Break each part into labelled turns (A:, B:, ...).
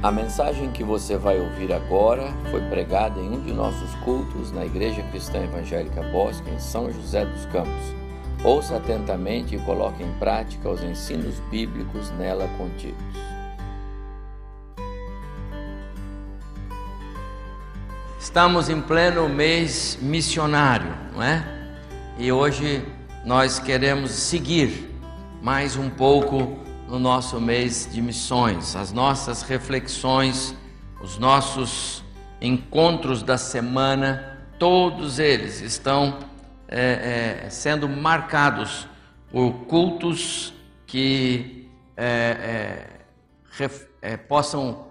A: A mensagem que você vai ouvir agora foi pregada em um de nossos cultos na Igreja Cristã Evangélica Bosque, em São José dos Campos. Ouça atentamente e coloque em prática os ensinos bíblicos nela contidos. Estamos em pleno mês missionário, não é? E hoje nós queremos seguir mais um pouco no nosso mês de missões, as nossas reflexões, os nossos encontros da semana, todos eles estão é, é, sendo marcados por cultos que é, é, é possam,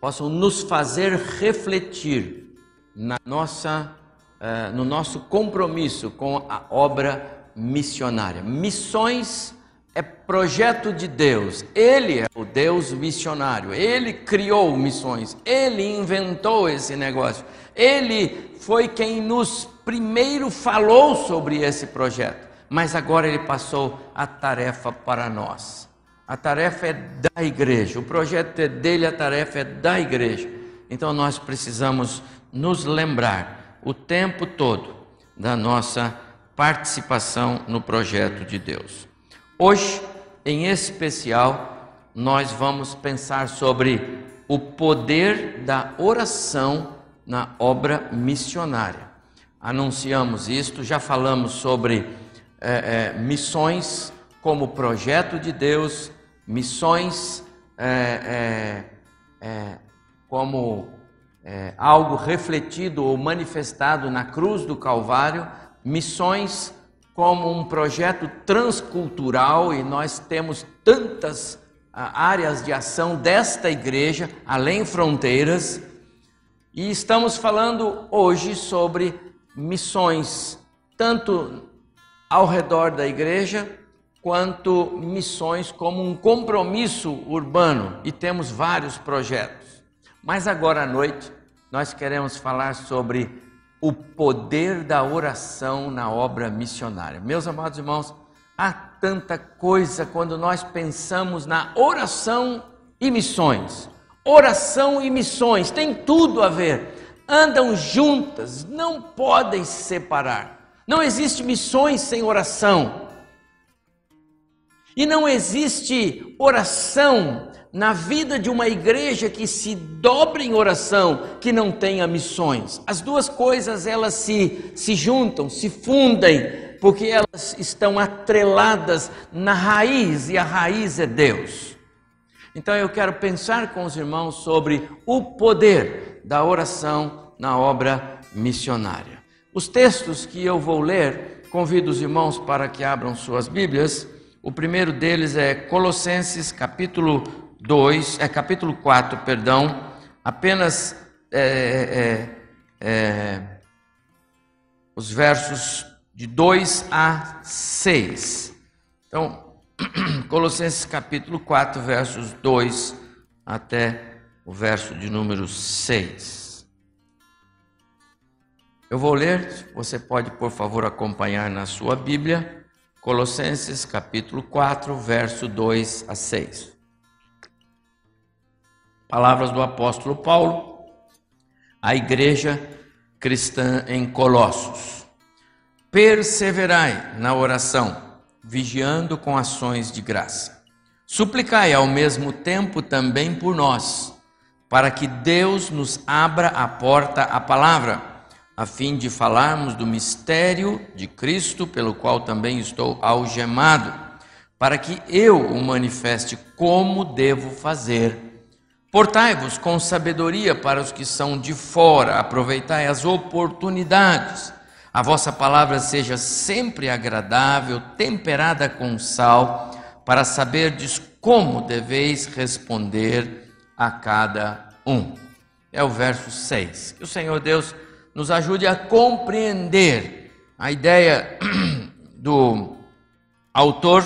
A: possam nos fazer refletir na nossa, é, no nosso compromisso com a obra missionária. Missões é projeto de Deus. Ele é o Deus missionário. Ele criou missões. Ele inventou esse negócio. Ele foi quem nos primeiro falou sobre esse projeto. Mas agora ele passou a tarefa para nós. A tarefa é da igreja. O projeto é dele, a tarefa é da igreja. Então nós precisamos nos lembrar o tempo todo da nossa participação no projeto de Deus. Hoje, em especial, nós vamos pensar sobre o poder da oração na obra missionária. Anunciamos isto, já falamos sobre é, é, missões como projeto de Deus, missões é, como algo refletido ou manifestado na cruz do Calvário, missões como um projeto transcultural e nós temos tantas ah, áreas de ação desta igreja, além fronteiras, e estamos falando hoje sobre missões, tanto ao redor da igreja, quanto missões como um compromisso urbano, e temos vários projetos. Mas agora à noite nós queremos falar sobre o poder da oração na obra missionária. Meus amados irmãos, há tanta coisa quando nós pensamos na oração e missões. Oração e missões tem tudo a ver, andam juntas, não podem se separar. Não existe missões sem oração. E não existe oração na vida de uma igreja que se dobre em oração, que não tenha missões. As duas coisas elas se, se juntam, se fundem, porque elas estão atreladas na raiz, e a raiz é Deus. Então eu quero pensar com os irmãos sobre o poder da oração na obra missionária. Os textos que eu vou ler, convido os irmãos para que abram suas Bíblias. O primeiro deles é Colossenses capítulo 2, é capítulo 4, perdão, apenas é, é, é, os versos de 2 a 6. Então, Colossenses capítulo 4, versos 2 até o verso de número 6. Eu vou ler, você pode, por favor, acompanhar na sua Bíblia, Colossenses capítulo 4, verso 2 a 6. Palavras do apóstolo Paulo à igreja cristã em Colossos. Perseverai na oração, vigiando com ações de graça. Suplicai ao mesmo tempo também por nós, para que Deus nos abra a porta à palavra, a fim de falarmos do mistério de Cristo, pelo qual também estou algemado, para que eu o manifeste como devo fazer Portai-vos com sabedoria para os que são de fora, aproveitai as oportunidades. A vossa palavra seja sempre agradável, temperada com sal, para saberdes como deveis responder a cada um. É o verso 6. Que o Senhor Deus nos ajude a compreender a ideia do autor,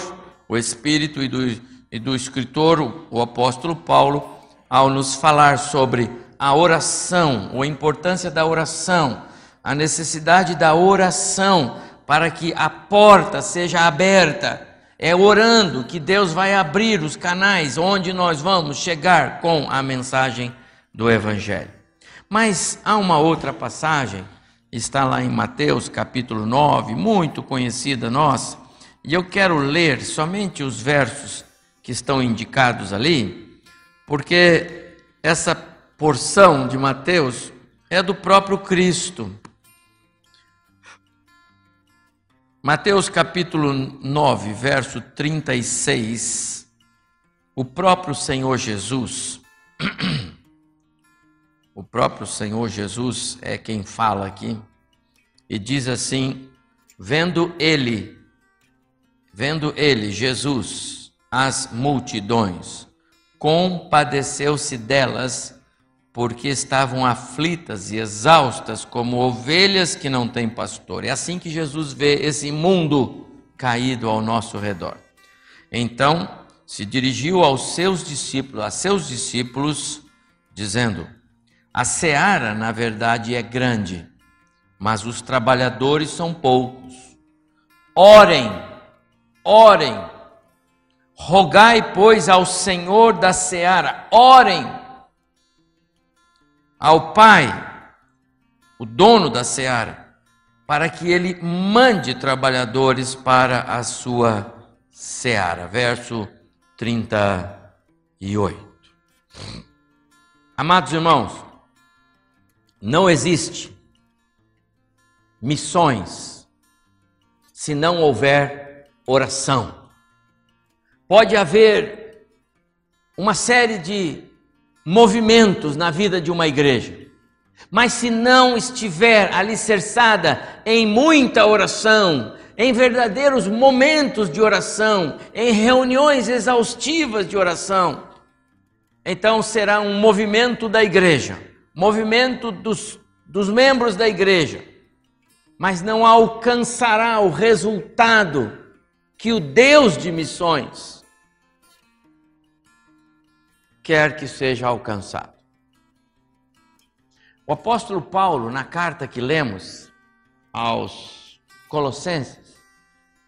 A: o Espírito e do, e do escritor, o apóstolo Paulo ao nos falar sobre a oração, ou a importância da oração, a necessidade da oração para que a porta seja aberta é orando que Deus vai abrir os canais onde nós vamos chegar com a mensagem do Evangelho. Mas há uma outra passagem, está lá em Mateus capítulo 9, muito conhecida nossa, e eu quero ler somente os versos que estão indicados ali, porque essa porção de Mateus é do próprio Cristo. Mateus capítulo 9, verso 36, o próprio Senhor Jesus, o próprio Senhor Jesus é quem fala aqui, e diz assim: vendo ele, vendo ele, Jesus, as multidões, compadeceu-se delas porque estavam aflitas e exaustas como ovelhas que não têm pastor. É assim que Jesus vê esse mundo caído ao nosso redor. Então, se dirigiu aos seus discípulos, a seus discípulos, dizendo: A seara, na verdade, é grande, mas os trabalhadores são poucos. Orem, orem. Rogai, pois, ao Senhor da seara, orem ao Pai, o dono da seara, para que ele mande trabalhadores para a sua seara. Verso 38. Amados irmãos, não existe missões se não houver oração. Pode haver uma série de movimentos na vida de uma igreja. Mas se não estiver alicerçada em muita oração, em verdadeiros momentos de oração, em reuniões exaustivas de oração, então será um movimento da igreja, movimento dos, dos membros da igreja, mas não alcançará o resultado que o Deus de missões quer que seja alcançado. O apóstolo Paulo, na carta que lemos aos Colossenses,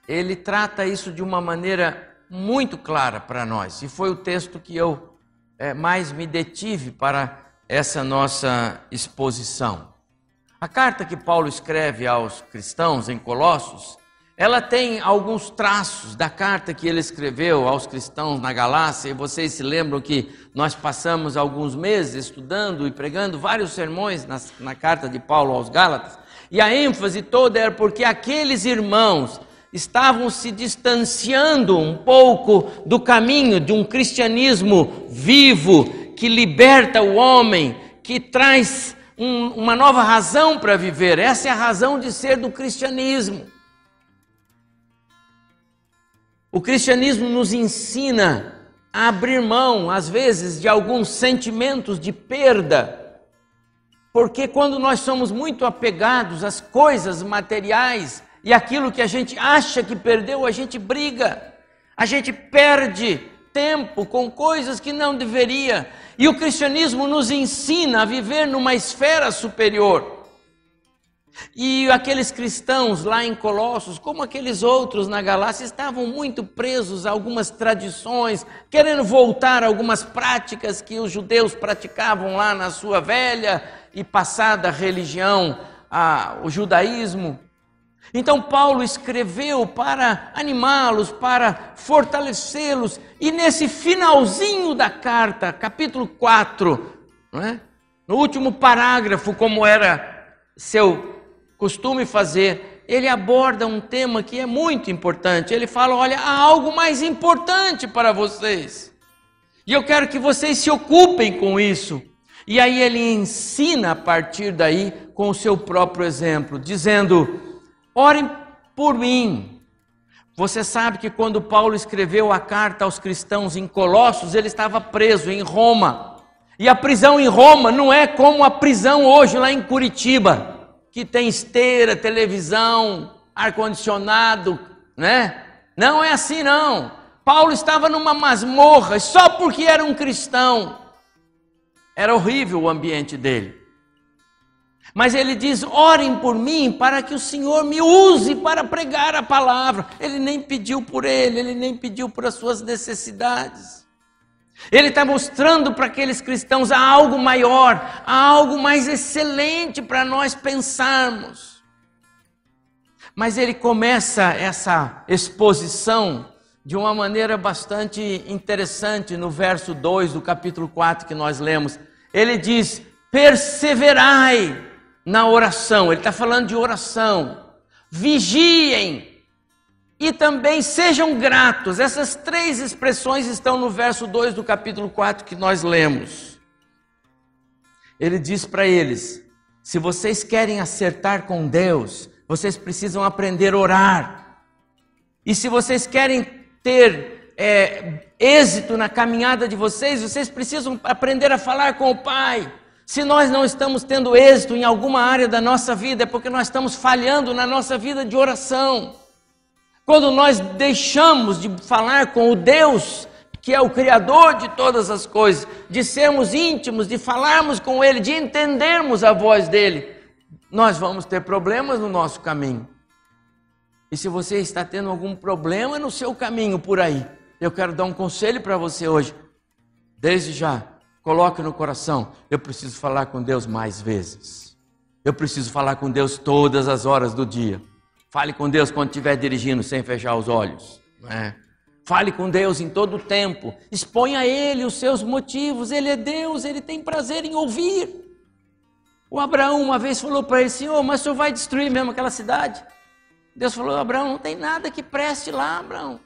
A: ele trata isso de uma maneira muito clara para nós, e foi o texto que eu é, mais me detive para essa nossa exposição. A carta que Paulo escreve aos cristãos em Colossos ela tem alguns traços da carta que ele escreveu aos cristãos na Galácia, e vocês se lembram que nós passamos alguns meses estudando e pregando vários sermões na, na carta de Paulo aos Gálatas, e a ênfase toda era porque aqueles irmãos estavam se distanciando um pouco do caminho de um cristianismo vivo, que liberta o homem, que traz um, uma nova razão para viver. Essa é a razão de ser do cristianismo. O cristianismo nos ensina a abrir mão, às vezes, de alguns sentimentos de perda, porque quando nós somos muito apegados às coisas materiais e aquilo que a gente acha que perdeu, a gente briga, a gente perde tempo com coisas que não deveria. E o cristianismo nos ensina a viver numa esfera superior. E aqueles cristãos lá em Colossos, como aqueles outros na Galácia, estavam muito presos a algumas tradições, querendo voltar a algumas práticas que os judeus praticavam lá na sua velha e passada religião, a, o judaísmo. Então Paulo escreveu para animá-los, para fortalecê-los, e nesse finalzinho da carta, capítulo 4, é? no último parágrafo, como era seu costume fazer, ele aborda um tema que é muito importante. Ele fala: olha, há algo mais importante para vocês. E eu quero que vocês se ocupem com isso. E aí ele ensina a partir daí com o seu próprio exemplo, dizendo: orem por mim. Você sabe que quando Paulo escreveu a carta aos cristãos em Colossos, ele estava preso em Roma. E a prisão em Roma não é como a prisão hoje lá em Curitiba que tem esteira, televisão, ar-condicionado, né? Não é assim não. Paulo estava numa masmorra só porque era um cristão. Era horrível o ambiente dele. Mas ele diz: orem por mim para que o Senhor me use para pregar a palavra. Ele nem pediu por ele, ele nem pediu por as suas necessidades. Ele está mostrando para aqueles cristãos há algo maior, há algo mais excelente para nós pensarmos. Mas ele começa essa exposição de uma maneira bastante interessante no verso 2 do capítulo 4 que nós lemos. Ele diz: perseverai na oração, ele está falando de oração. Vigiem e também sejam gratos. Essas três expressões estão no verso 2 do capítulo 4 que nós lemos. Ele diz para eles: se vocês querem acertar com Deus, vocês precisam aprender a orar. E se vocês querem ter é, êxito na caminhada de vocês, vocês precisam aprender a falar com o Pai. Se nós não estamos tendo êxito em alguma área da nossa vida, é porque nós estamos falhando na nossa vida de oração. Quando nós deixamos de falar com o Deus, que é o Criador de todas as coisas, de sermos íntimos, de falarmos com Ele, de entendermos a voz dEle, nós vamos ter problemas no nosso caminho. E se você está tendo algum problema no seu caminho por aí, eu quero dar um conselho para você hoje. Desde já, Coloque no coração: eu preciso falar com Deus mais vezes. Eu preciso falar com Deus todas as horas do dia. Fale com Deus quando estiver dirigindo sem fechar os olhos. É? Fale com Deus em todo o tempo. Exponha a Ele os seus motivos. Ele é Deus, Ele tem prazer em ouvir. O Abraão uma vez falou para ele: Senhor, mas o senhor vai destruir mesmo aquela cidade? Deus falou: Abraão, não tem nada que preste lá, Abraão.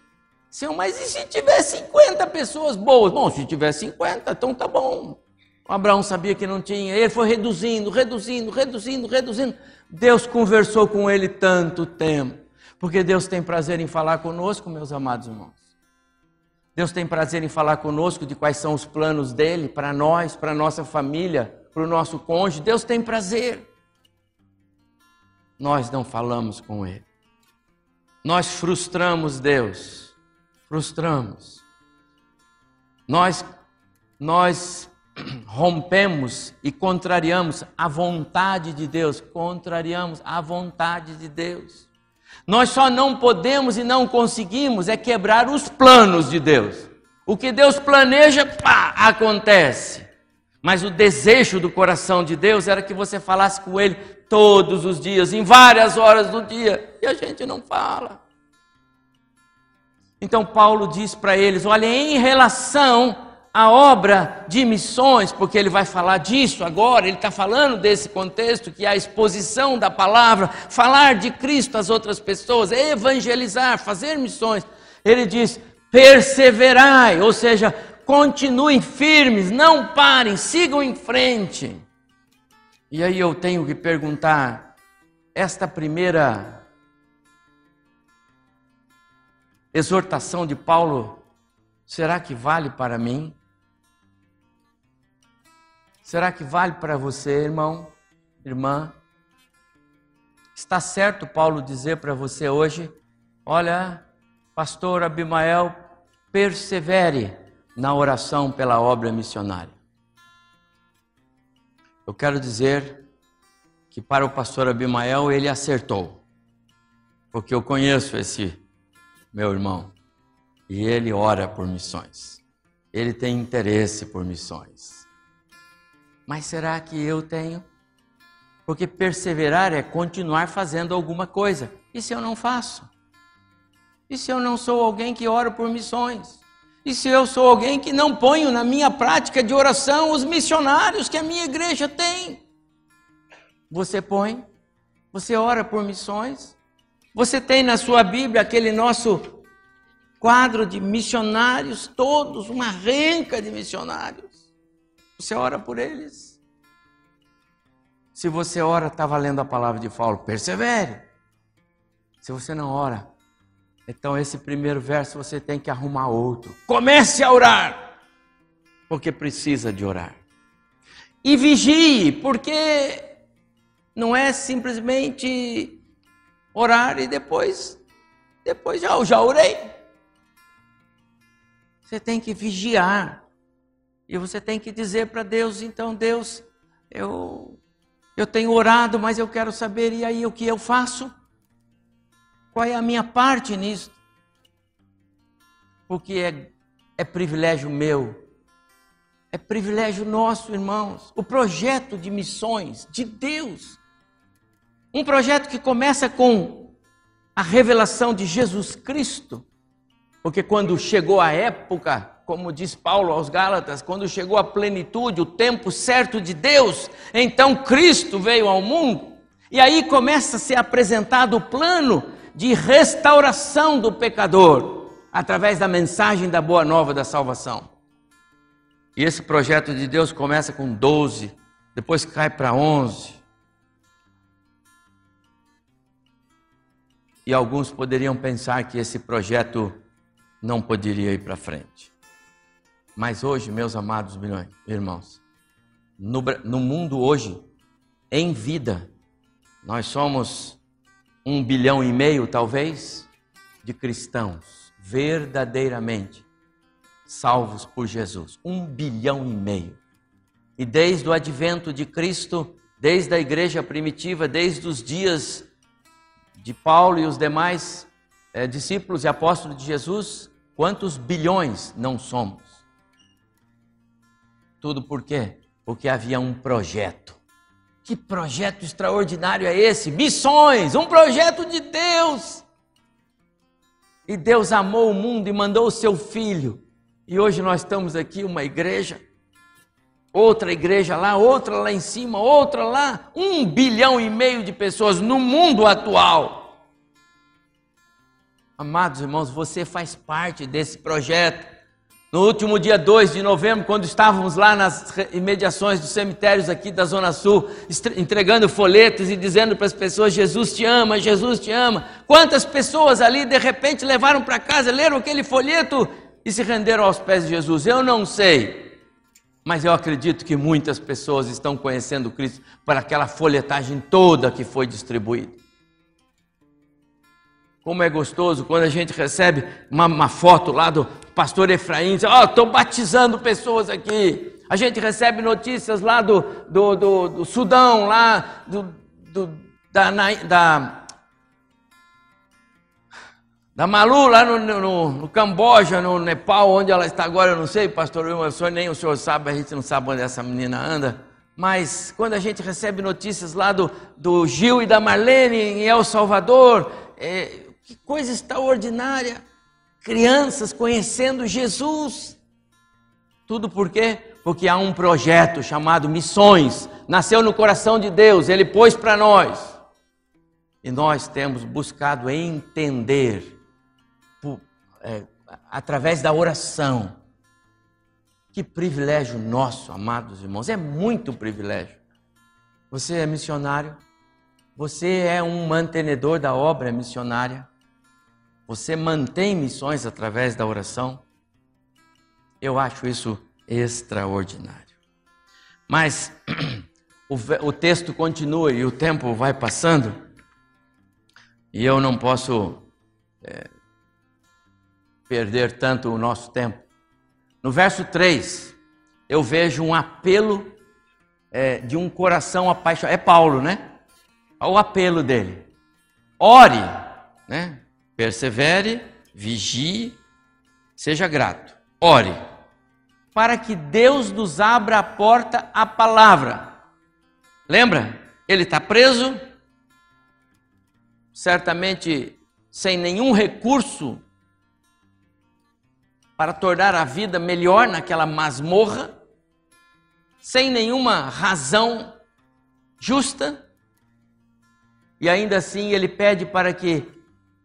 A: Senhor, mas e se tiver 50 pessoas boas? Bom, se tiver 50, então tá bom. Abraão sabia que não tinha, ele foi reduzindo, reduzindo, reduzindo, reduzindo. Deus conversou com ele tanto tempo, porque Deus tem prazer em falar conosco, meus amados irmãos. Deus tem prazer em falar conosco de quais são os planos dele para nós, para nossa família, para o nosso cônjuge. Deus tem prazer. Nós não falamos com ele. Nós frustramos Deus frustramos. Nós, nós rompemos e contrariamos a vontade de Deus, contrariamos a vontade de Deus. Nós só não podemos e não conseguimos é quebrar os planos de Deus. O que Deus planeja, pá, acontece. Mas o desejo do coração de Deus era que você falasse com Ele todos os dias, em várias horas do dia, e a gente não fala. Então Paulo diz para eles: olha, em relação à obra de missões, porque ele vai falar disso agora, ele está falando desse contexto que é a exposição da palavra, falar de Cristo às outras pessoas, evangelizar, fazer missões. Ele diz: perseverai, ou seja, continuem firmes, não parem, sigam em frente. E aí eu tenho que perguntar: esta primeira exortação de Paulo, será que vale para mim? Será que vale para você, irmão, irmã? Está certo Paulo dizer para você hoje: olha, pastor Abimael, persevere na oração pela obra missionária. Eu quero dizer que para o pastor Abimael ele acertou, porque eu conheço esse meu irmão, e ele ora por missões. Ele tem interesse por missões. Mas será que eu tenho? Porque perseverar é continuar fazendo alguma coisa. E se eu não faço? E se eu não sou alguém que ora por missões? E se eu sou alguém que não ponho na minha prática de oração os missionários que a minha igreja tem? Você põe? Você ora por missões? Você tem na sua Bíblia aquele nosso quadro de missionários, todos, uma renca de missionários. Você ora por eles. Se você ora, está valendo a palavra de Paulo, persevere. Se você não ora, então esse primeiro verso você tem que arrumar outro. Comece a orar, porque precisa de orar. E vigie, porque não é simplesmente orar e depois, depois já, já orei. Você tem que vigiar. E você tem que dizer para Deus, então, Deus, eu Eu tenho orado, mas eu quero saber, e aí o que eu faço? Qual é a minha parte nisso? Porque é, é privilégio meu, é privilégio nosso, irmãos. O projeto de missões de Deus. Um projeto que começa com a revelação de Jesus Cristo. Porque quando chegou a época como diz Paulo aos Gálatas, quando chegou a plenitude, o tempo certo de Deus, então Cristo veio ao mundo. E aí começa a ser apresentado o plano de restauração do pecador, através da mensagem da boa nova da salvação. E esse projeto de Deus começa com 12, depois cai para 11. E alguns poderiam pensar que esse projeto não poderia ir para frente. Mas hoje, meus amados irmãos, no, no mundo hoje, em vida, nós somos um bilhão e meio, talvez, de cristãos verdadeiramente salvos por Jesus. Um bilhão e meio. E desde o advento de Cristo, desde a igreja primitiva, desde os dias de Paulo e os demais é, discípulos e apóstolos de Jesus, quantos bilhões não somos? Tudo por quê? Porque havia um projeto. Que projeto extraordinário é esse? Missões, um projeto de Deus. E Deus amou o mundo e mandou o seu filho. E hoje nós estamos aqui, uma igreja, outra igreja lá, outra lá em cima, outra lá, um bilhão e meio de pessoas no mundo atual. Amados irmãos, você faz parte desse projeto. No último dia 2 de novembro, quando estávamos lá nas imediações dos cemitérios aqui da Zona Sul, entregando folhetos e dizendo para as pessoas: Jesus te ama, Jesus te ama. Quantas pessoas ali de repente levaram para casa, leram aquele folheto e se renderam aos pés de Jesus? Eu não sei, mas eu acredito que muitas pessoas estão conhecendo Cristo por aquela folhetagem toda que foi distribuída. Como é gostoso quando a gente recebe uma, uma foto lá do pastor Efraim, diz, ó, oh, estou batizando pessoas aqui. A gente recebe notícias lá do, do, do, do Sudão, lá do, do da, da, da Malu, lá no, no, no, Camboja, no Nepal, onde ela está agora, eu não sei, pastor senhor, nem o senhor sabe, a gente não sabe onde essa menina anda. Mas quando a gente recebe notícias lá do, do Gil e da Marlene em El Salvador, é, que coisa extraordinária! Crianças conhecendo Jesus. Tudo por quê? Porque há um projeto chamado Missões, nasceu no coração de Deus, ele pôs para nós. E nós temos buscado entender, por, é, através da oração. Que privilégio nosso, amados irmãos, é muito privilégio. Você é missionário, você é um mantenedor da obra missionária. Você mantém missões através da oração? Eu acho isso extraordinário. Mas o, o texto continua e o tempo vai passando, e eu não posso é, perder tanto o nosso tempo. No verso 3, eu vejo um apelo é, de um coração apaixonado. É Paulo, né? Olha o apelo dele. Ore, né? Persevere, vigie, seja grato. Ore, para que Deus nos abra a porta à palavra. Lembra? Ele está preso, certamente sem nenhum recurso para tornar a vida melhor naquela masmorra, sem nenhuma razão justa, e ainda assim ele pede para que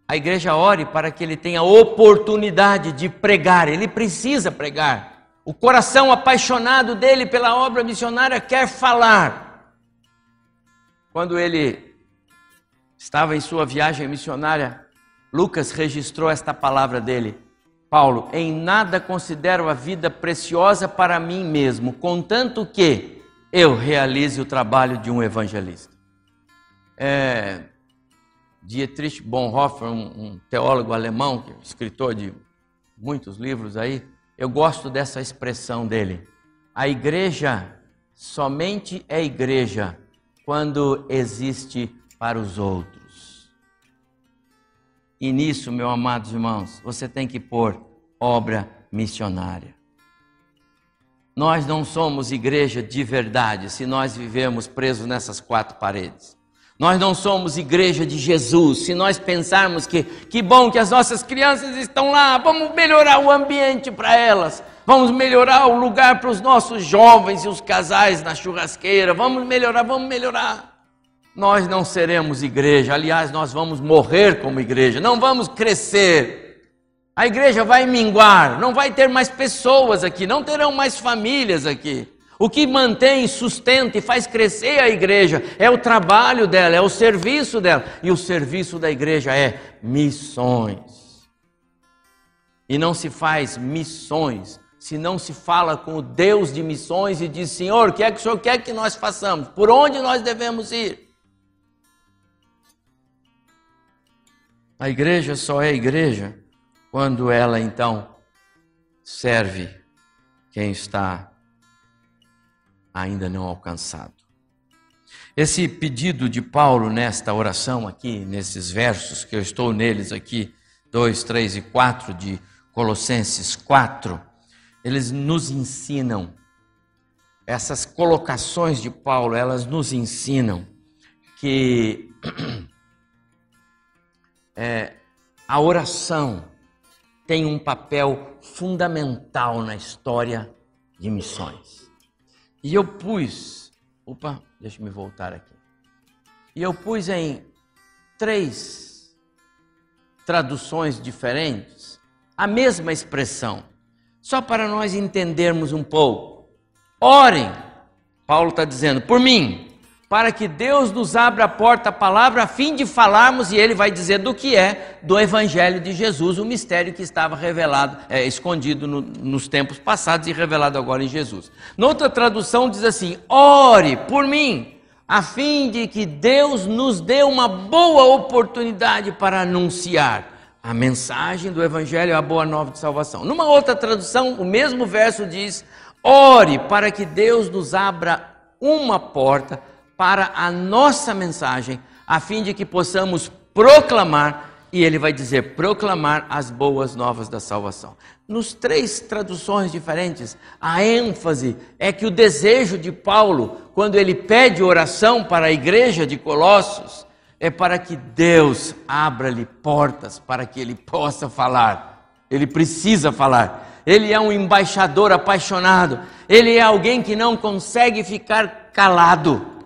A: a igreja ore para que ele tenha oportunidade de pregar, ele precisa pregar. O coração apaixonado dele pela obra missionária quer falar. Quando ele estava em sua viagem missionária, Lucas registrou esta palavra dele. Paulo, em nada considero a vida preciosa para mim mesmo, contanto que eu realize o trabalho de um evangelista. É, Dietrich Bonhoeffer, um, um teólogo alemão, é escritor de muitos livros aí, eu gosto dessa expressão dele. A igreja somente é igreja quando existe para os outros. E nisso, meus amados irmãos, você tem que pôr obra missionária. Nós não somos igreja de verdade se nós vivemos presos nessas quatro paredes. Nós não somos igreja de Jesus. Se nós pensarmos que que bom que as nossas crianças estão lá, vamos melhorar o ambiente para elas, vamos melhorar o lugar para os nossos jovens e os casais na churrasqueira, vamos melhorar, vamos melhorar. Nós não seremos igreja, aliás, nós vamos morrer como igreja, não vamos crescer. A igreja vai minguar, não vai ter mais pessoas aqui, não terão mais famílias aqui. O que mantém, sustenta e faz crescer a igreja é o trabalho dela, é o serviço dela. E o serviço da igreja é missões. E não se faz missões se não se fala com o Deus de missões e diz: Senhor, o que é que o Senhor quer que nós façamos? Por onde nós devemos ir? A igreja só é igreja quando ela então serve quem está ainda não alcançado. Esse pedido de Paulo nesta oração aqui, nesses versos que eu estou neles aqui, 2, 3 e 4 de Colossenses 4, eles nos ensinam, essas colocações de Paulo, elas nos ensinam que é, a oração tem um papel fundamental na história de missões. E eu pus, opa, deixa me voltar aqui. E eu pus em três traduções diferentes a mesma expressão, só para nós entendermos um pouco. Orem, Paulo está dizendo, por mim, para que Deus nos abra a porta à palavra a fim de falarmos, e ele vai dizer do que é do Evangelho de Jesus, o mistério que estava revelado, é, escondido no, nos tempos passados e revelado agora em Jesus. Noutra tradução diz assim: ore por mim, a fim de que Deus nos dê uma boa oportunidade para anunciar a mensagem do Evangelho, a boa nova de salvação. Numa outra tradução, o mesmo verso diz: ore para que Deus nos abra uma porta para a nossa mensagem, a fim de que possamos proclamar, e ele vai dizer proclamar as boas novas da salvação. Nos três traduções diferentes, a ênfase é que o desejo de Paulo, quando ele pede oração para a igreja de Colossos, é para que Deus abra-lhe portas para que ele possa falar. Ele precisa falar. Ele é um embaixador apaixonado. Ele é alguém que não consegue ficar calado.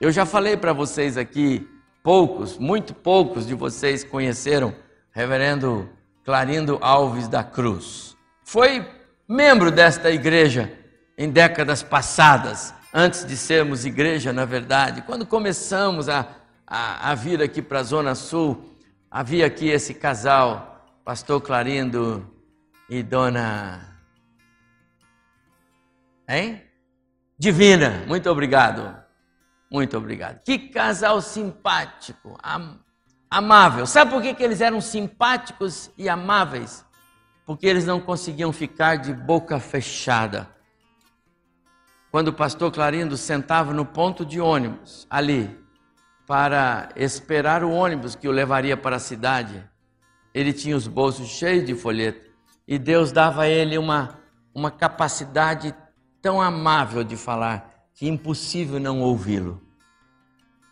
A: Eu já falei para vocês aqui, poucos, muito poucos de vocês conheceram Reverendo Clarindo Alves da Cruz. Foi membro desta igreja em décadas passadas, antes de sermos igreja, na verdade. Quando começamos a, a, a vir aqui para a Zona Sul, havia aqui esse casal, Pastor Clarindo e Dona. Hein? Divina, muito obrigado. Muito obrigado. Que casal simpático, am amável. Sabe por que, que eles eram simpáticos e amáveis? Porque eles não conseguiam ficar de boca fechada. Quando o pastor Clarindo sentava no ponto de ônibus, ali, para esperar o ônibus que o levaria para a cidade, ele tinha os bolsos cheios de folheto. E Deus dava a ele uma, uma capacidade tão amável de falar que impossível não ouvi-lo.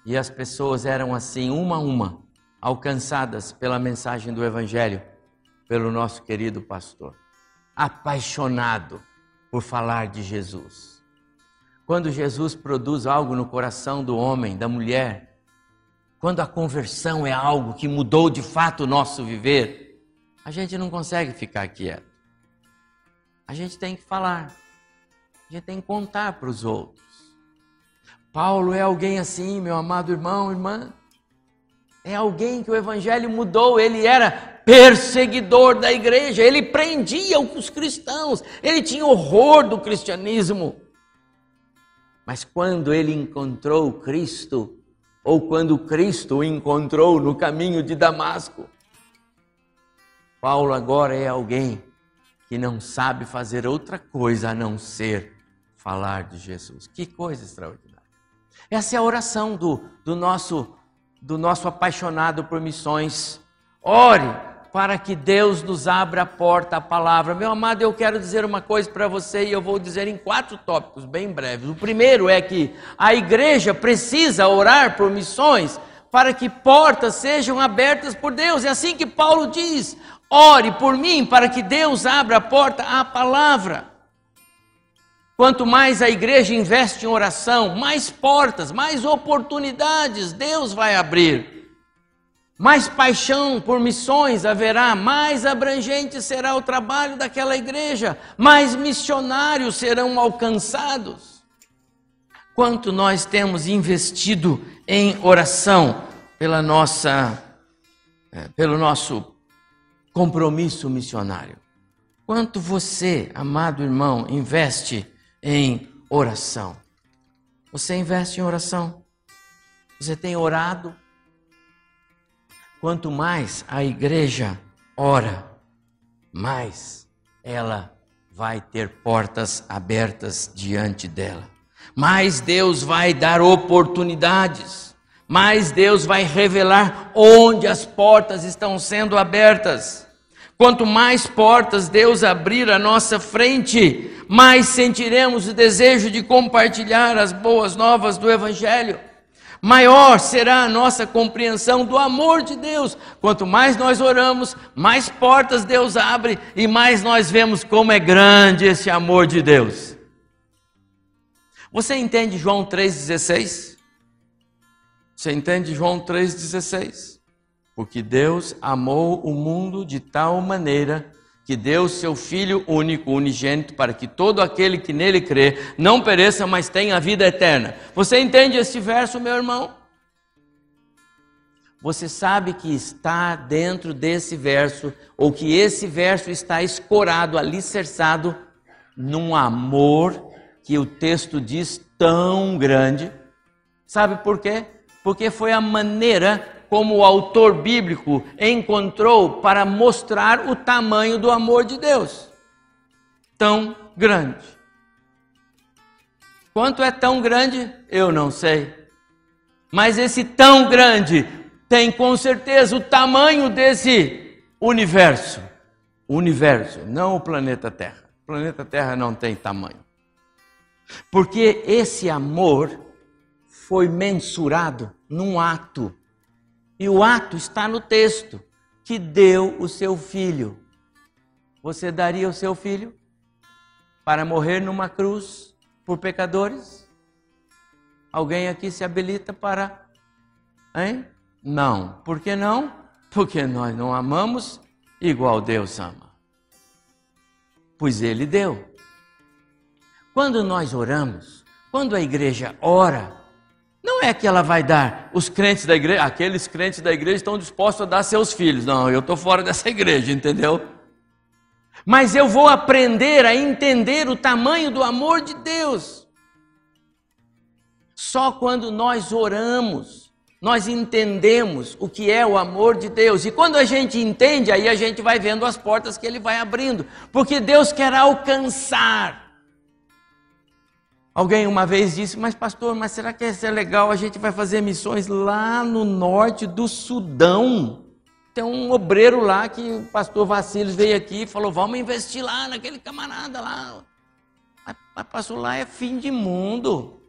A: E as pessoas eram assim, uma a uma, alcançadas pela mensagem do Evangelho, pelo nosso querido pastor, apaixonado por falar de Jesus. Quando Jesus produz algo no coração do homem, da mulher, quando a conversão é algo que mudou de fato o nosso viver, a gente não consegue ficar quieto. A gente tem que falar, a gente tem que contar para os outros. Paulo é alguém assim, meu amado irmão, irmã. É alguém que o evangelho mudou, ele era perseguidor da igreja, ele prendia os cristãos, ele tinha horror do cristianismo. Mas quando ele encontrou Cristo, ou quando Cristo o encontrou no caminho de Damasco, Paulo agora é alguém que não sabe fazer outra coisa a não ser falar de Jesus. Que coisa extraordinária. Essa é a oração do, do, nosso, do nosso apaixonado por missões. Ore para que Deus nos abra a porta à palavra. Meu amado, eu quero dizer uma coisa para você e eu vou dizer em quatro tópicos bem breves. O primeiro é que a igreja precisa orar por missões para que portas sejam abertas por Deus. É assim que Paulo diz: ore por mim para que Deus abra a porta à palavra. Quanto mais a igreja investe em oração, mais portas, mais oportunidades Deus vai abrir. Mais paixão por missões haverá, mais abrangente será o trabalho daquela igreja, mais missionários serão alcançados. Quanto nós temos investido em oração pela nossa, é, pelo nosso compromisso missionário? Quanto você, amado irmão, investe em oração? Você investe em oração? Você tem orado? Quanto mais a igreja ora, mais ela vai ter portas abertas diante dela. Mais Deus vai dar oportunidades. Mais Deus vai revelar onde as portas estão sendo abertas. Quanto mais portas Deus abrir à nossa frente, mais sentiremos o desejo de compartilhar as boas novas do Evangelho maior será a nossa compreensão do amor de Deus. Quanto mais nós oramos, mais portas Deus abre e mais nós vemos como é grande esse amor de Deus. Você entende João 3,16? Você entende João 3,16? Porque Deus amou o mundo de tal maneira que deu seu Filho único, unigênito, para que todo aquele que nele crê não pereça, mas tenha a vida eterna. Você entende este verso, meu irmão? Você sabe que está dentro desse verso, ou que esse verso está escorado, alicerçado, num amor que o texto diz tão grande. Sabe por quê? Porque foi a maneira como o autor bíblico encontrou para mostrar o tamanho do amor de Deus. Tão grande. Quanto é tão grande? Eu não sei. Mas esse tão grande tem com certeza o tamanho desse universo. O universo, não o planeta Terra. O planeta Terra não tem tamanho. Porque esse amor foi mensurado num ato e o ato está no texto, que deu o seu filho. Você daria o seu filho para morrer numa cruz por pecadores? Alguém aqui se habilita para. Hein? Não. Por que não? Porque nós não amamos igual Deus ama. Pois Ele deu. Quando nós oramos, quando a igreja ora, não é que ela vai dar, os crentes da igreja, aqueles crentes da igreja estão dispostos a dar seus filhos. Não, eu estou fora dessa igreja, entendeu? Mas eu vou aprender a entender o tamanho do amor de Deus. Só quando nós oramos, nós entendemos o que é o amor de Deus. E quando a gente entende, aí a gente vai vendo as portas que Ele vai abrindo. Porque Deus quer alcançar Alguém uma vez disse, mas pastor, mas será que isso é legal? A gente vai fazer missões lá no norte do Sudão. Tem um obreiro lá que o pastor Vacilos veio aqui e falou: vamos investir lá naquele camarada lá. Mas, pastor, lá é fim de mundo.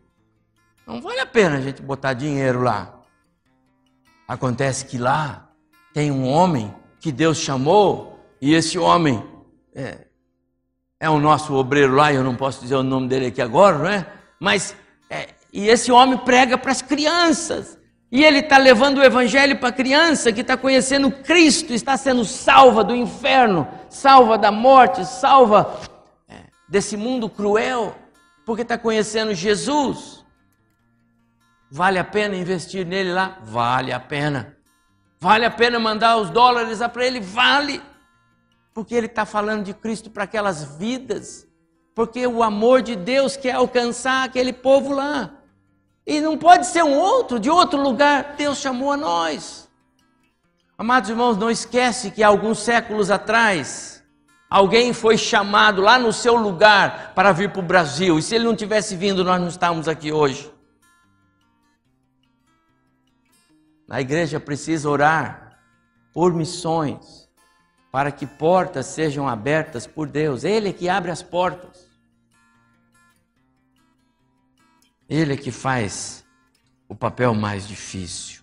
A: Não vale a pena a gente botar dinheiro lá. Acontece que lá tem um homem que Deus chamou, e esse homem é, é o nosso obreiro lá, eu não posso dizer o nome dele aqui agora, não é? Mas, é, e esse homem prega para as crianças. E ele está levando o evangelho para a criança que está conhecendo Cristo, está sendo salva do inferno, salva da morte, salva é, desse mundo cruel, porque está conhecendo Jesus. Vale a pena investir nele lá? Vale a pena. Vale a pena mandar os dólares para ele? Vale porque ele está falando de Cristo para aquelas vidas, porque o amor de Deus quer alcançar aquele povo lá. E não pode ser um outro, de outro lugar. Deus chamou a nós. Amados irmãos, não esquece que alguns séculos atrás, alguém foi chamado lá no seu lugar para vir para o Brasil. E se ele não tivesse vindo, nós não estávamos aqui hoje. A igreja precisa orar por missões, para que portas sejam abertas por Deus. Ele é que abre as portas. Ele é que faz o papel mais difícil.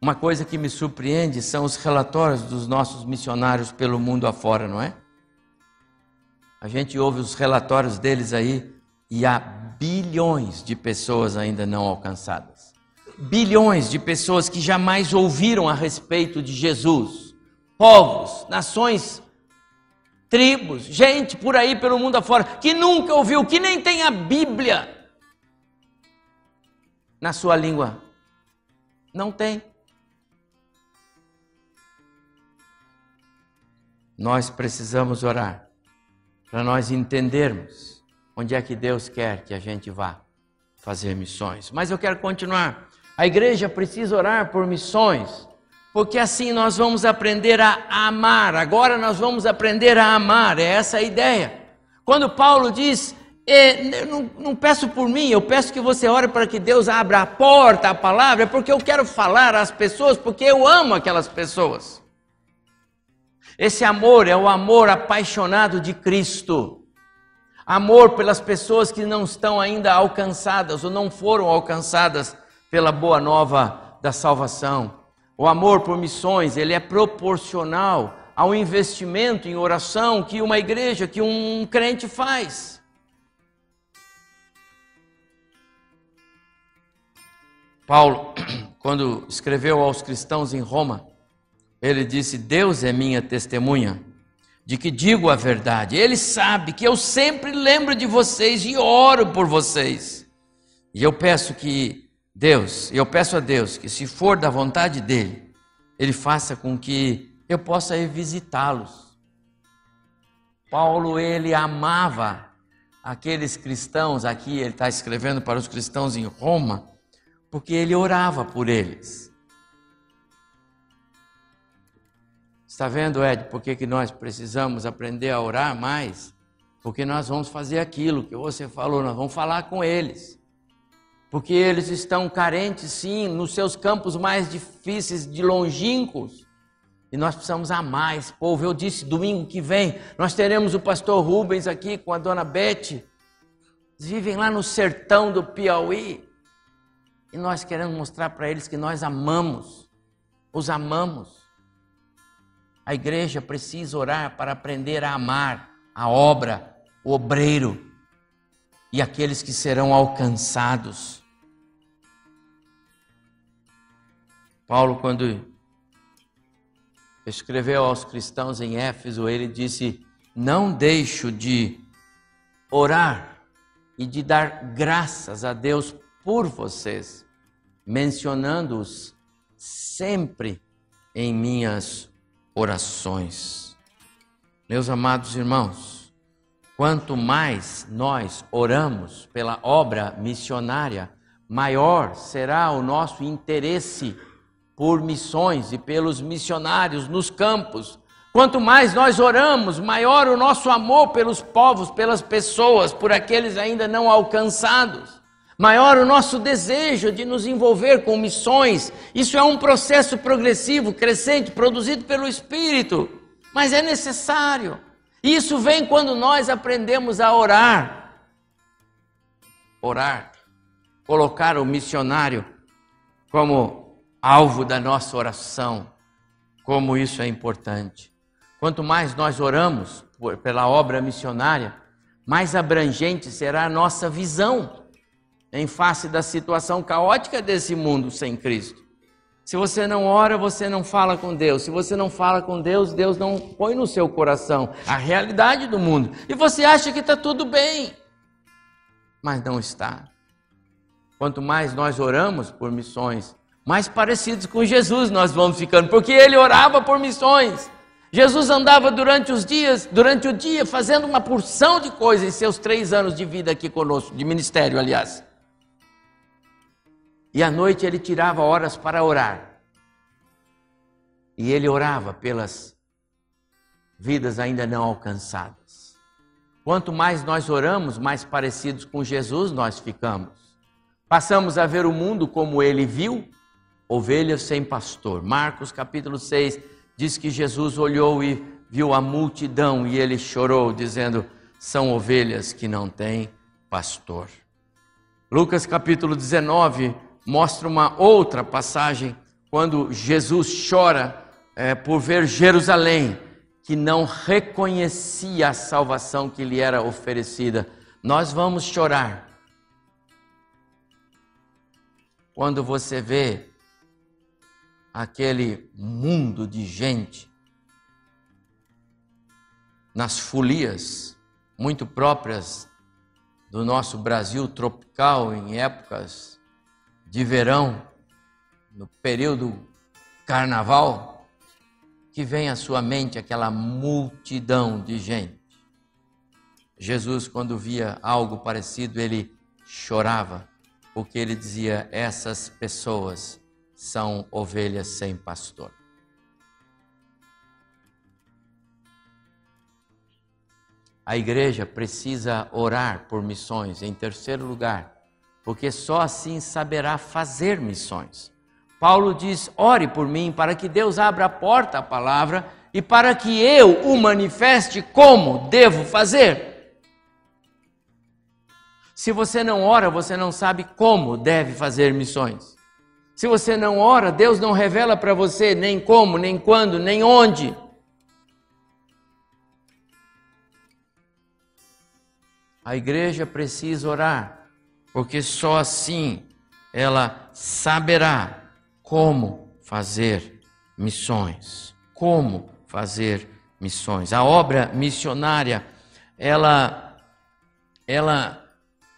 A: Uma coisa que me surpreende são os relatórios dos nossos missionários pelo mundo afora, não é? A gente ouve os relatórios deles aí e há bilhões de pessoas ainda não alcançadas. Bilhões de pessoas que jamais ouviram a respeito de Jesus. Povos, nações, tribos, gente por aí pelo mundo afora que nunca ouviu, que nem tem a Bíblia na sua língua. Não tem. Nós precisamos orar para nós entendermos onde é que Deus quer que a gente vá fazer missões. Mas eu quero continuar. A igreja precisa orar por missões, porque assim nós vamos aprender a amar. Agora nós vamos aprender a amar, é essa a ideia. Quando Paulo diz, não, não, peço por mim, eu peço que você ore para que Deus abra a porta, a palavra, é porque eu quero falar às pessoas, porque eu amo aquelas pessoas. Esse amor é o amor apaixonado de Cristo. Amor pelas pessoas que não estão ainda alcançadas ou não foram alcançadas pela boa nova da salvação. O amor por missões, ele é proporcional ao investimento em oração que uma igreja, que um crente faz. Paulo, quando escreveu aos cristãos em Roma, ele disse: Deus é minha testemunha de que digo a verdade. Ele sabe que eu sempre lembro de vocês e oro por vocês. E eu peço que Deus, eu peço a Deus que, se for da vontade dele, ele faça com que eu possa ir visitá-los. Paulo, ele amava aqueles cristãos, aqui ele está escrevendo para os cristãos em Roma, porque ele orava por eles. Está vendo, Ed, por que, que nós precisamos aprender a orar mais? Porque nós vamos fazer aquilo que você falou, nós vamos falar com eles. Porque eles estão carentes, sim, nos seus campos mais difíceis, de longínquos. E nós precisamos amar esse povo. Eu disse domingo que vem, nós teremos o pastor Rubens aqui com a dona Beth. Eles vivem lá no sertão do Piauí. E nós queremos mostrar para eles que nós amamos, os amamos. A igreja precisa orar para aprender a amar a obra, o obreiro e aqueles que serão alcançados. Paulo, quando escreveu aos cristãos em Éfeso, ele disse: Não deixo de orar e de dar graças a Deus por vocês, mencionando-os sempre em minhas orações. Meus amados irmãos, quanto mais nós oramos pela obra missionária, maior será o nosso interesse por missões e pelos missionários nos campos. Quanto mais nós oramos, maior o nosso amor pelos povos, pelas pessoas, por aqueles ainda não alcançados maior o nosso desejo de nos envolver com missões. Isso é um processo progressivo, crescente, produzido pelo Espírito, mas é necessário. Isso vem quando nós aprendemos a orar. Orar, colocar o missionário como alvo da nossa oração, como isso é importante. Quanto mais nós oramos pela obra missionária, mais abrangente será a nossa visão em face da situação caótica desse mundo sem Cristo. Se você não ora, você não fala com Deus. Se você não fala com Deus, Deus não põe no seu coração a realidade do mundo. E você acha que está tudo bem, mas não está. Quanto mais nós oramos por missões, mais parecidos com Jesus nós vamos ficando, porque ele orava por missões. Jesus andava durante os dias, durante o dia, fazendo uma porção de coisas em seus três anos de vida aqui conosco, de ministério, aliás. E à noite ele tirava horas para orar. E ele orava pelas vidas ainda não alcançadas. Quanto mais nós oramos, mais parecidos com Jesus nós ficamos. Passamos a ver o mundo como ele viu, ovelhas sem pastor. Marcos capítulo 6 diz que Jesus olhou e viu a multidão e ele chorou, dizendo: São ovelhas que não têm pastor. Lucas capítulo 19 mostra uma outra passagem quando Jesus chora é, por ver Jerusalém, que não reconhecia a salvação que lhe era oferecida. Nós vamos chorar quando você vê aquele mundo de gente nas folias muito próprias do nosso Brasil tropical em épocas de verão, no período carnaval, que vem à sua mente aquela multidão de gente. Jesus, quando via algo parecido, ele chorava, porque ele dizia: essas pessoas são ovelhas sem pastor. A igreja precisa orar por missões, em terceiro lugar, porque só assim saberá fazer missões. Paulo diz: ore por mim, para que Deus abra a porta à palavra e para que eu o manifeste como devo fazer. Se você não ora, você não sabe como deve fazer missões. Se você não ora, Deus não revela para você nem como, nem quando, nem onde. A igreja precisa orar, porque só assim ela saberá como fazer missões. Como fazer missões. A obra missionária, ela, ela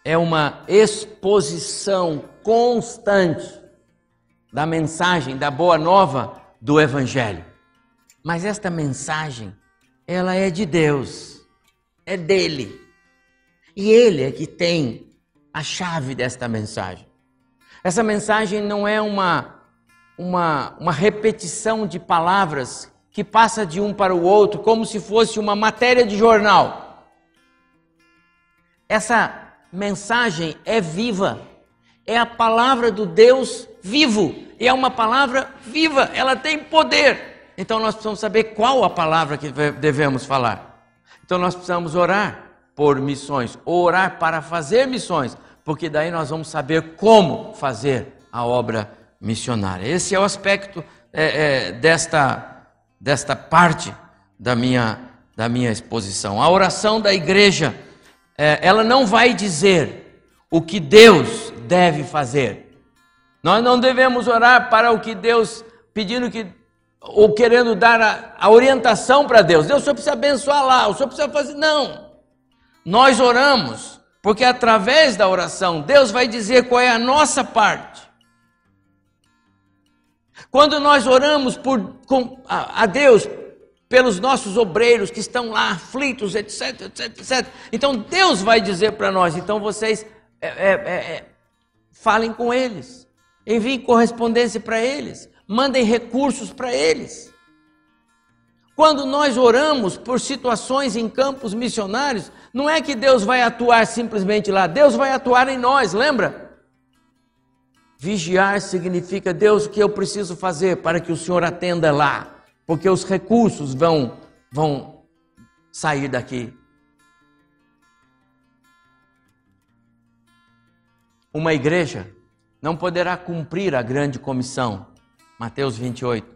A: é uma exposição constante da mensagem, da boa nova do Evangelho. Mas esta mensagem, ela é de Deus, é dele. E ele é que tem a chave desta mensagem. Essa mensagem não é uma, uma, uma repetição de palavras que passa de um para o outro, como se fosse uma matéria de jornal. Essa mensagem é viva, é a palavra do Deus vivo e é uma palavra viva, ela tem poder. Então nós precisamos saber qual a palavra que devemos falar. Então nós precisamos orar por missões, orar para fazer missões, porque daí nós vamos saber como fazer a obra missionária. Esse é o aspecto é, é, desta, desta parte da minha, da minha exposição. A oração da igreja, é, ela não vai dizer o que Deus deve fazer, nós não devemos orar para o que Deus, pedindo que, ou querendo dar a, a orientação para Deus. Deus, senhor precisa abençoar lá, o senhor precisa fazer. Não. Nós oramos, porque através da oração, Deus vai dizer qual é a nossa parte. Quando nós oramos por, com, a, a Deus pelos nossos obreiros que estão lá aflitos, etc, etc, etc. Então Deus vai dizer para nós, então vocês é, é, é, falem com eles enviem correspondência para eles, mandem recursos para eles. Quando nós oramos por situações em campos missionários, não é que Deus vai atuar simplesmente lá, Deus vai atuar em nós, lembra? Vigiar significa, Deus, o que eu preciso fazer para que o Senhor atenda lá? Porque os recursos vão, vão sair daqui. Uma igreja não poderá cumprir a grande comissão. Mateus 28.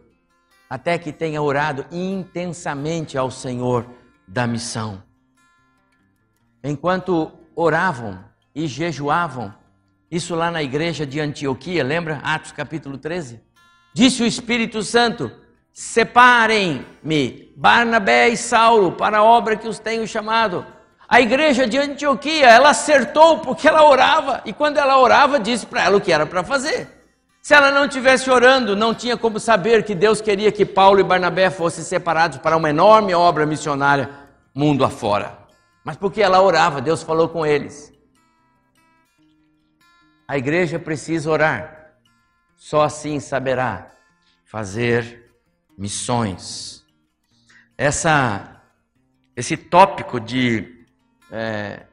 A: Até que tenha orado intensamente ao Senhor da missão. Enquanto oravam e jejuavam, isso lá na igreja de Antioquia, lembra? Atos capítulo 13. Disse o Espírito Santo: Separem-me, Barnabé e Saulo, para a obra que os tenho chamado. A igreja de Antioquia, ela acertou porque ela orava, e quando ela orava, disse para ela o que era para fazer. Se ela não tivesse orando, não tinha como saber que Deus queria que Paulo e Barnabé fossem separados para uma enorme obra missionária mundo afora. Mas porque ela orava, Deus falou com eles. A igreja precisa orar, só assim saberá fazer missões. Essa, esse tópico de é,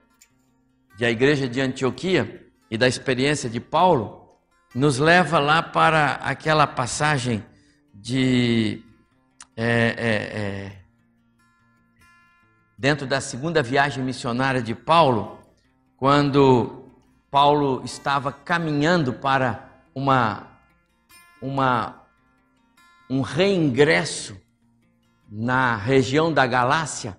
A: da igreja de Antioquia e da experiência de Paulo nos leva lá para aquela passagem de. É, é, é, dentro da segunda viagem missionária de Paulo, quando Paulo estava caminhando para uma, uma, um reingresso na região da Galácia,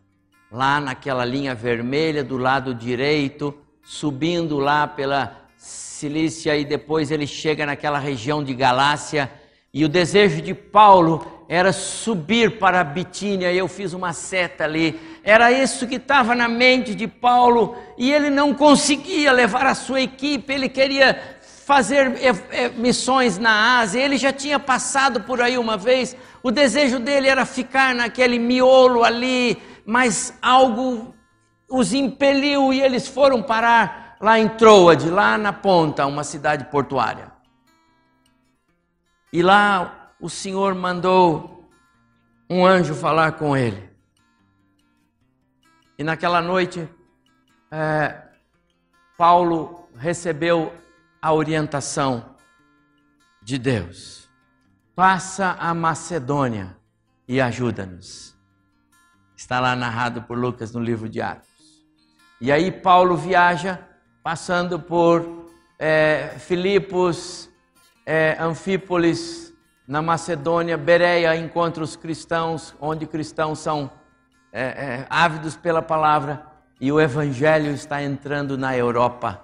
A: lá naquela linha vermelha do lado direito, subindo lá pela Cilícia e depois ele chega naquela região de Galácia. E o desejo de Paulo era subir para a Bitínia, e eu fiz uma seta ali. Era isso que estava na mente de Paulo, e ele não conseguia levar a sua equipe, ele queria fazer é, é, missões na Ásia, ele já tinha passado por aí uma vez. O desejo dele era ficar naquele miolo ali, mas algo os impeliu e eles foram parar lá em Troade, lá na ponta, uma cidade portuária. E lá o Senhor mandou um anjo falar com ele. E naquela noite, é, Paulo recebeu a orientação de Deus. Passa a Macedônia e ajuda-nos. Está lá narrado por Lucas no livro de Atos. E aí Paulo viaja, passando por é, Filipos, é, Anfípolis, na Macedônia, Bereia, encontra os cristãos, onde cristãos são é, é, ávidos pela palavra, e o evangelho está entrando na Europa.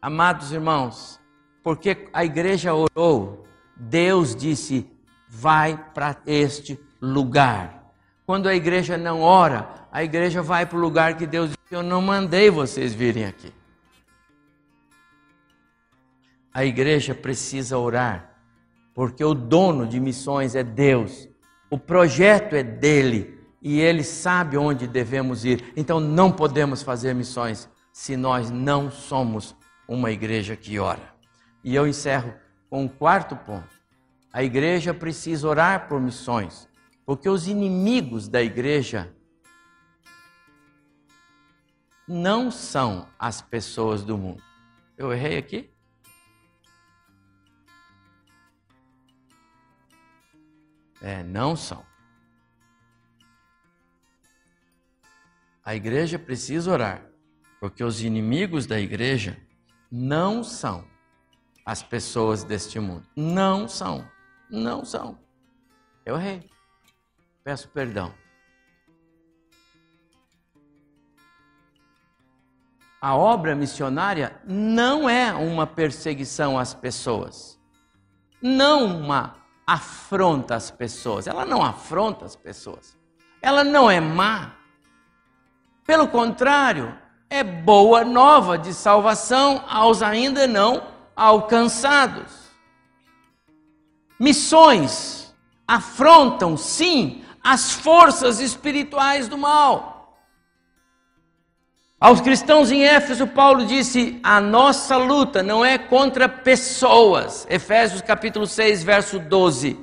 A: Amados irmãos, porque a igreja orou, Deus disse: vai para este lugar. Quando a igreja não ora, a igreja vai para o lugar que Deus disse: Eu não mandei vocês virem aqui. A igreja precisa orar, porque o dono de missões é Deus, o projeto é dele e ele sabe onde devemos ir. Então não podemos fazer missões se nós não somos uma igreja que ora. E eu encerro com um quarto ponto. A igreja precisa orar por missões, porque os inimigos da igreja não são as pessoas do mundo. Eu errei aqui? É, não são. A igreja precisa orar, porque os inimigos da igreja não são as pessoas deste mundo. Não são. Não são. Eu errei. Peço perdão. A obra missionária não é uma perseguição às pessoas, não uma afronta às pessoas. Ela não afronta as pessoas. Ela não é má. Pelo contrário, é boa nova de salvação aos ainda não alcançados. Missões afrontam, sim, as forças espirituais do mal. Aos cristãos em Éfeso, Paulo disse: a nossa luta não é contra pessoas. Efésios capítulo 6, verso 12.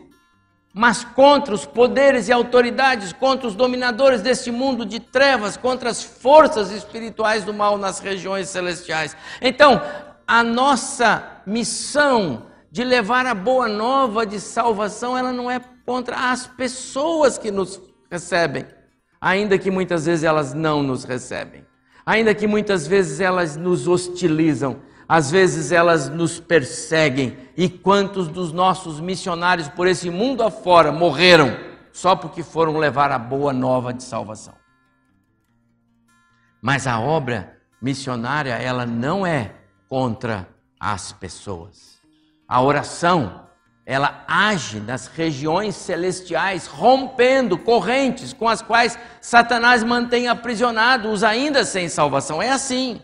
A: Mas contra os poderes e autoridades, contra os dominadores deste mundo de trevas, contra as forças espirituais do mal nas regiões celestiais. Então, a nossa missão de levar a boa nova de salvação, ela não é contra as pessoas que nos recebem, ainda que muitas vezes elas não nos recebem, ainda que muitas vezes elas nos hostilizam, às vezes elas nos perseguem. E quantos dos nossos missionários por esse mundo afora morreram só porque foram levar a boa nova de salvação? Mas a obra missionária, ela não é contra as pessoas. A oração, ela age nas regiões celestiais, rompendo correntes com as quais Satanás mantém aprisionados os ainda sem salvação. É assim.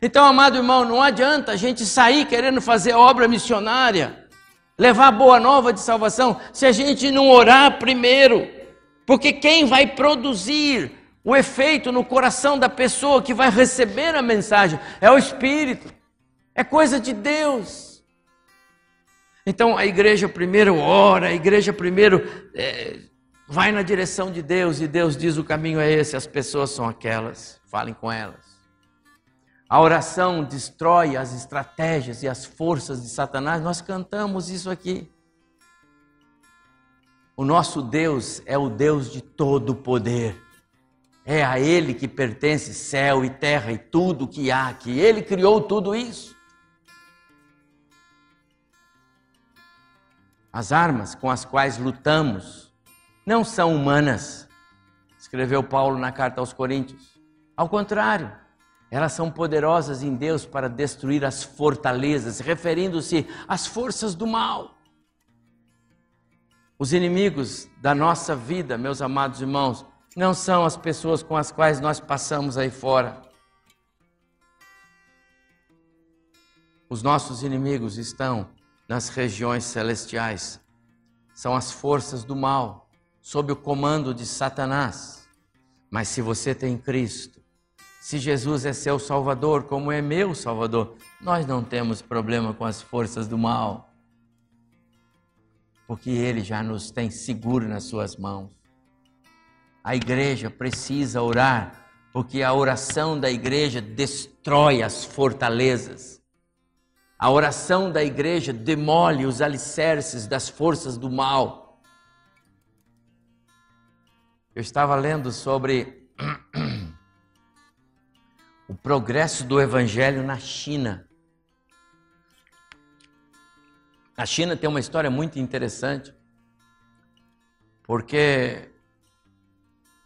A: Então, amado irmão, não adianta a gente sair querendo fazer obra missionária, levar boa nova de salvação, se a gente não orar primeiro. Porque quem vai produzir o efeito no coração da pessoa que vai receber a mensagem é o Espírito, é coisa de Deus. Então a igreja primeiro ora, a igreja primeiro é, vai na direção de Deus e Deus diz: o caminho é esse, as pessoas são aquelas, falem com elas. A oração destrói as estratégias e as forças de Satanás. Nós cantamos isso aqui. O nosso Deus é o Deus de todo poder. É a Ele que pertence céu e terra e tudo que há aqui. Ele criou tudo isso. As armas com as quais lutamos não são humanas, escreveu Paulo na carta aos Coríntios. Ao contrário, elas são poderosas em Deus para destruir as fortalezas, referindo-se às forças do mal. Os inimigos da nossa vida, meus amados irmãos, não são as pessoas com as quais nós passamos aí fora. Os nossos inimigos estão nas regiões celestiais. São as forças do mal, sob o comando de Satanás. Mas se você tem Cristo, se Jesus é seu Salvador, como é meu Salvador, nós não temos problema com as forças do mal, porque Ele já nos tem seguro nas Suas mãos. A igreja precisa orar, porque a oração da igreja destrói as fortalezas. A oração da igreja demole os alicerces das forças do mal. Eu estava lendo sobre o progresso do evangelho na China. A China tem uma história muito interessante, porque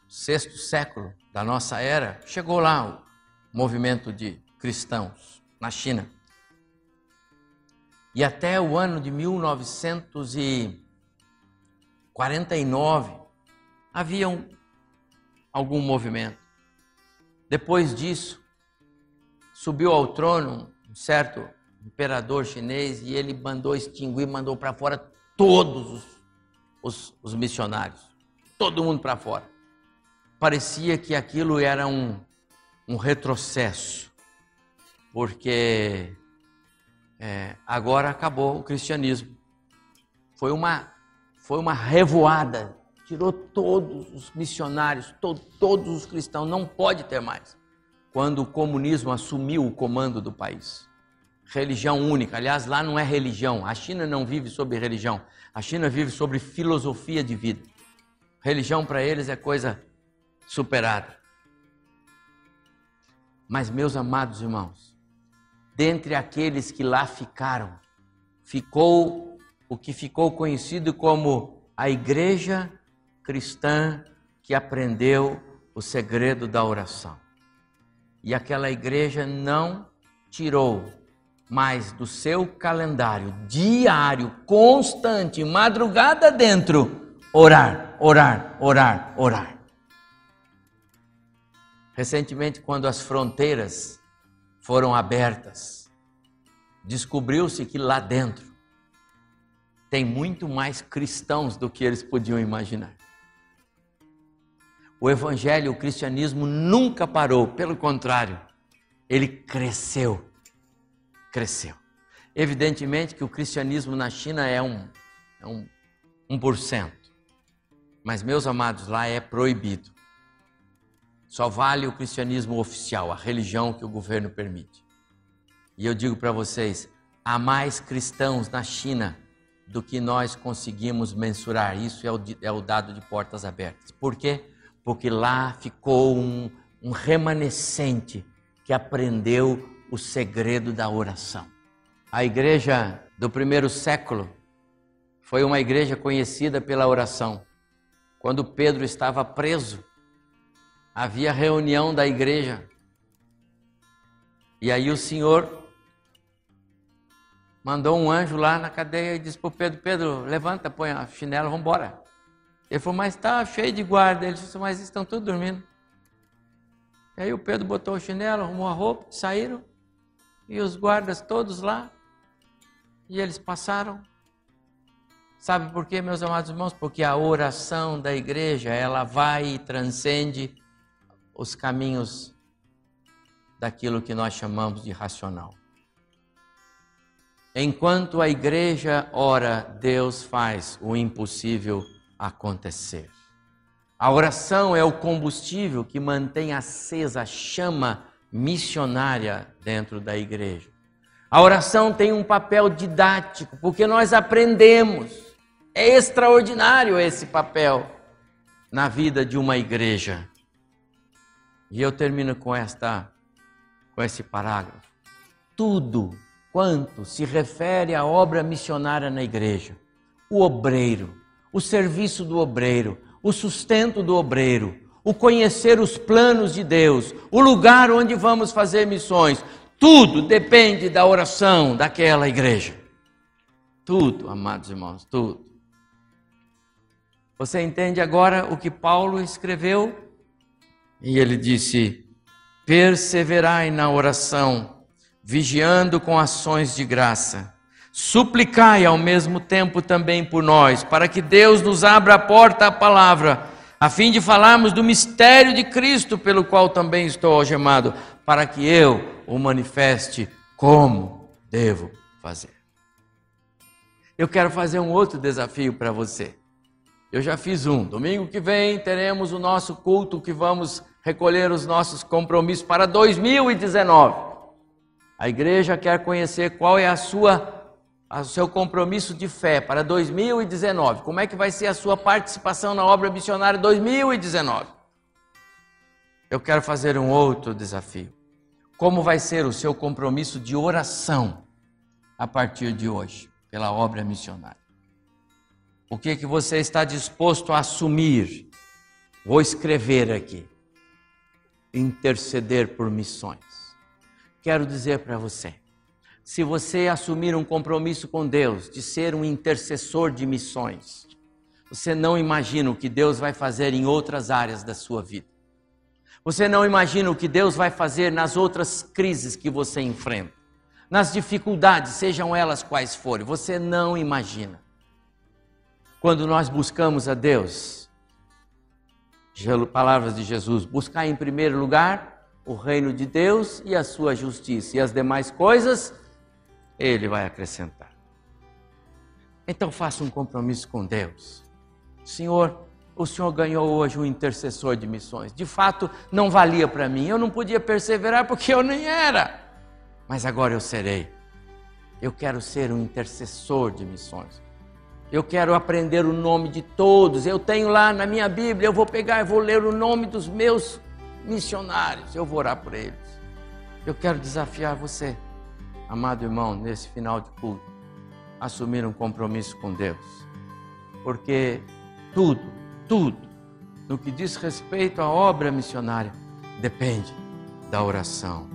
A: sexto século da nossa era, chegou lá o movimento de cristãos na China. E até o ano de 1949 havia um, algum movimento. Depois disso, subiu ao trono um certo imperador chinês e ele mandou extinguir, mandou para fora todos os, os, os missionários, todo mundo para fora. Parecia que aquilo era um, um retrocesso, porque é, agora acabou o cristianismo. Foi uma, foi uma revoada, tirou todos os missionários, to, todos os cristãos, não pode ter mais quando o comunismo assumiu o comando do país. Religião única. Aliás, lá não é religião. A China não vive sobre religião. A China vive sobre filosofia de vida. Religião para eles é coisa superada. Mas, meus amados irmãos, dentre aqueles que lá ficaram, ficou o que ficou conhecido como a igreja cristã que aprendeu o segredo da oração. E aquela igreja não tirou mais do seu calendário diário, constante, madrugada dentro, orar, orar, orar, orar. Recentemente, quando as fronteiras foram abertas, descobriu-se que lá dentro tem muito mais cristãos do que eles podiam imaginar. O evangelho, o cristianismo nunca parou, pelo contrário, ele cresceu. Cresceu. Evidentemente que o cristianismo na China é um, é um 1%. Mas, meus amados, lá é proibido. Só vale o cristianismo oficial, a religião que o governo permite. E eu digo para vocês: há mais cristãos na China do que nós conseguimos mensurar. Isso é o, é o dado de portas abertas. Por quê? porque lá ficou um, um remanescente que aprendeu o segredo da oração. A igreja do primeiro século foi uma igreja conhecida pela oração. Quando Pedro estava preso, havia reunião da igreja. E aí o Senhor mandou um anjo lá na cadeia e disse para Pedro: Pedro, levanta, põe a chinela, vamos embora. Ele falou, mas está cheio de guarda. Ele disse, mas estão todos dormindo. E aí o Pedro botou o chinelo, arrumou a roupa, saíram. E os guardas todos lá. E eles passaram. Sabe por quê, meus amados irmãos? Porque a oração da igreja, ela vai e transcende os caminhos daquilo que nós chamamos de racional. Enquanto a igreja ora, Deus faz o impossível acontecer. A oração é o combustível que mantém acesa a chama missionária dentro da igreja. A oração tem um papel didático, porque nós aprendemos. É extraordinário esse papel na vida de uma igreja. E eu termino com esta com esse parágrafo. Tudo quanto se refere à obra missionária na igreja, o obreiro, o serviço do obreiro, o sustento do obreiro, o conhecer os planos de Deus, o lugar onde vamos fazer missões, tudo depende da oração daquela igreja. Tudo, amados irmãos, tudo. Você entende agora o que Paulo escreveu? E ele disse: Perseverai na oração, vigiando com ações de graça. Suplicai ao mesmo tempo também por nós, para que Deus nos abra a porta à palavra, a fim de falarmos do mistério de Cristo, pelo qual também estou algemado, para que eu o manifeste como devo fazer. Eu quero fazer um outro desafio para você. Eu já fiz um. Domingo que vem teremos o nosso culto que vamos recolher os nossos compromissos para 2019. A igreja quer conhecer qual é a sua o seu compromisso de fé para 2019. Como é que vai ser a sua participação na obra missionária 2019? Eu quero fazer um outro desafio. Como vai ser o seu compromisso de oração a partir de hoje pela obra missionária? O que que você está disposto a assumir? Vou escrever aqui interceder por missões. Quero dizer para você, se você assumir um compromisso com Deus de ser um intercessor de missões, você não imagina o que Deus vai fazer em outras áreas da sua vida. Você não imagina o que Deus vai fazer nas outras crises que você enfrenta, nas dificuldades, sejam elas quais forem. Você não imagina. Quando nós buscamos a Deus, palavras de Jesus: buscar em primeiro lugar o reino de Deus e a sua justiça, e as demais coisas ele vai acrescentar. Então faça um compromisso com Deus. Senhor, o Senhor ganhou hoje um intercessor de missões. De fato, não valia para mim. Eu não podia perseverar porque eu nem era. Mas agora eu serei. Eu quero ser um intercessor de missões. Eu quero aprender o nome de todos. Eu tenho lá na minha Bíblia, eu vou pegar e vou ler o nome dos meus missionários. Eu vou orar por eles. Eu quero desafiar você, amado irmão, nesse final de culto, assumir um compromisso com Deus. Porque tudo, tudo, no que diz respeito à obra missionária, depende da oração.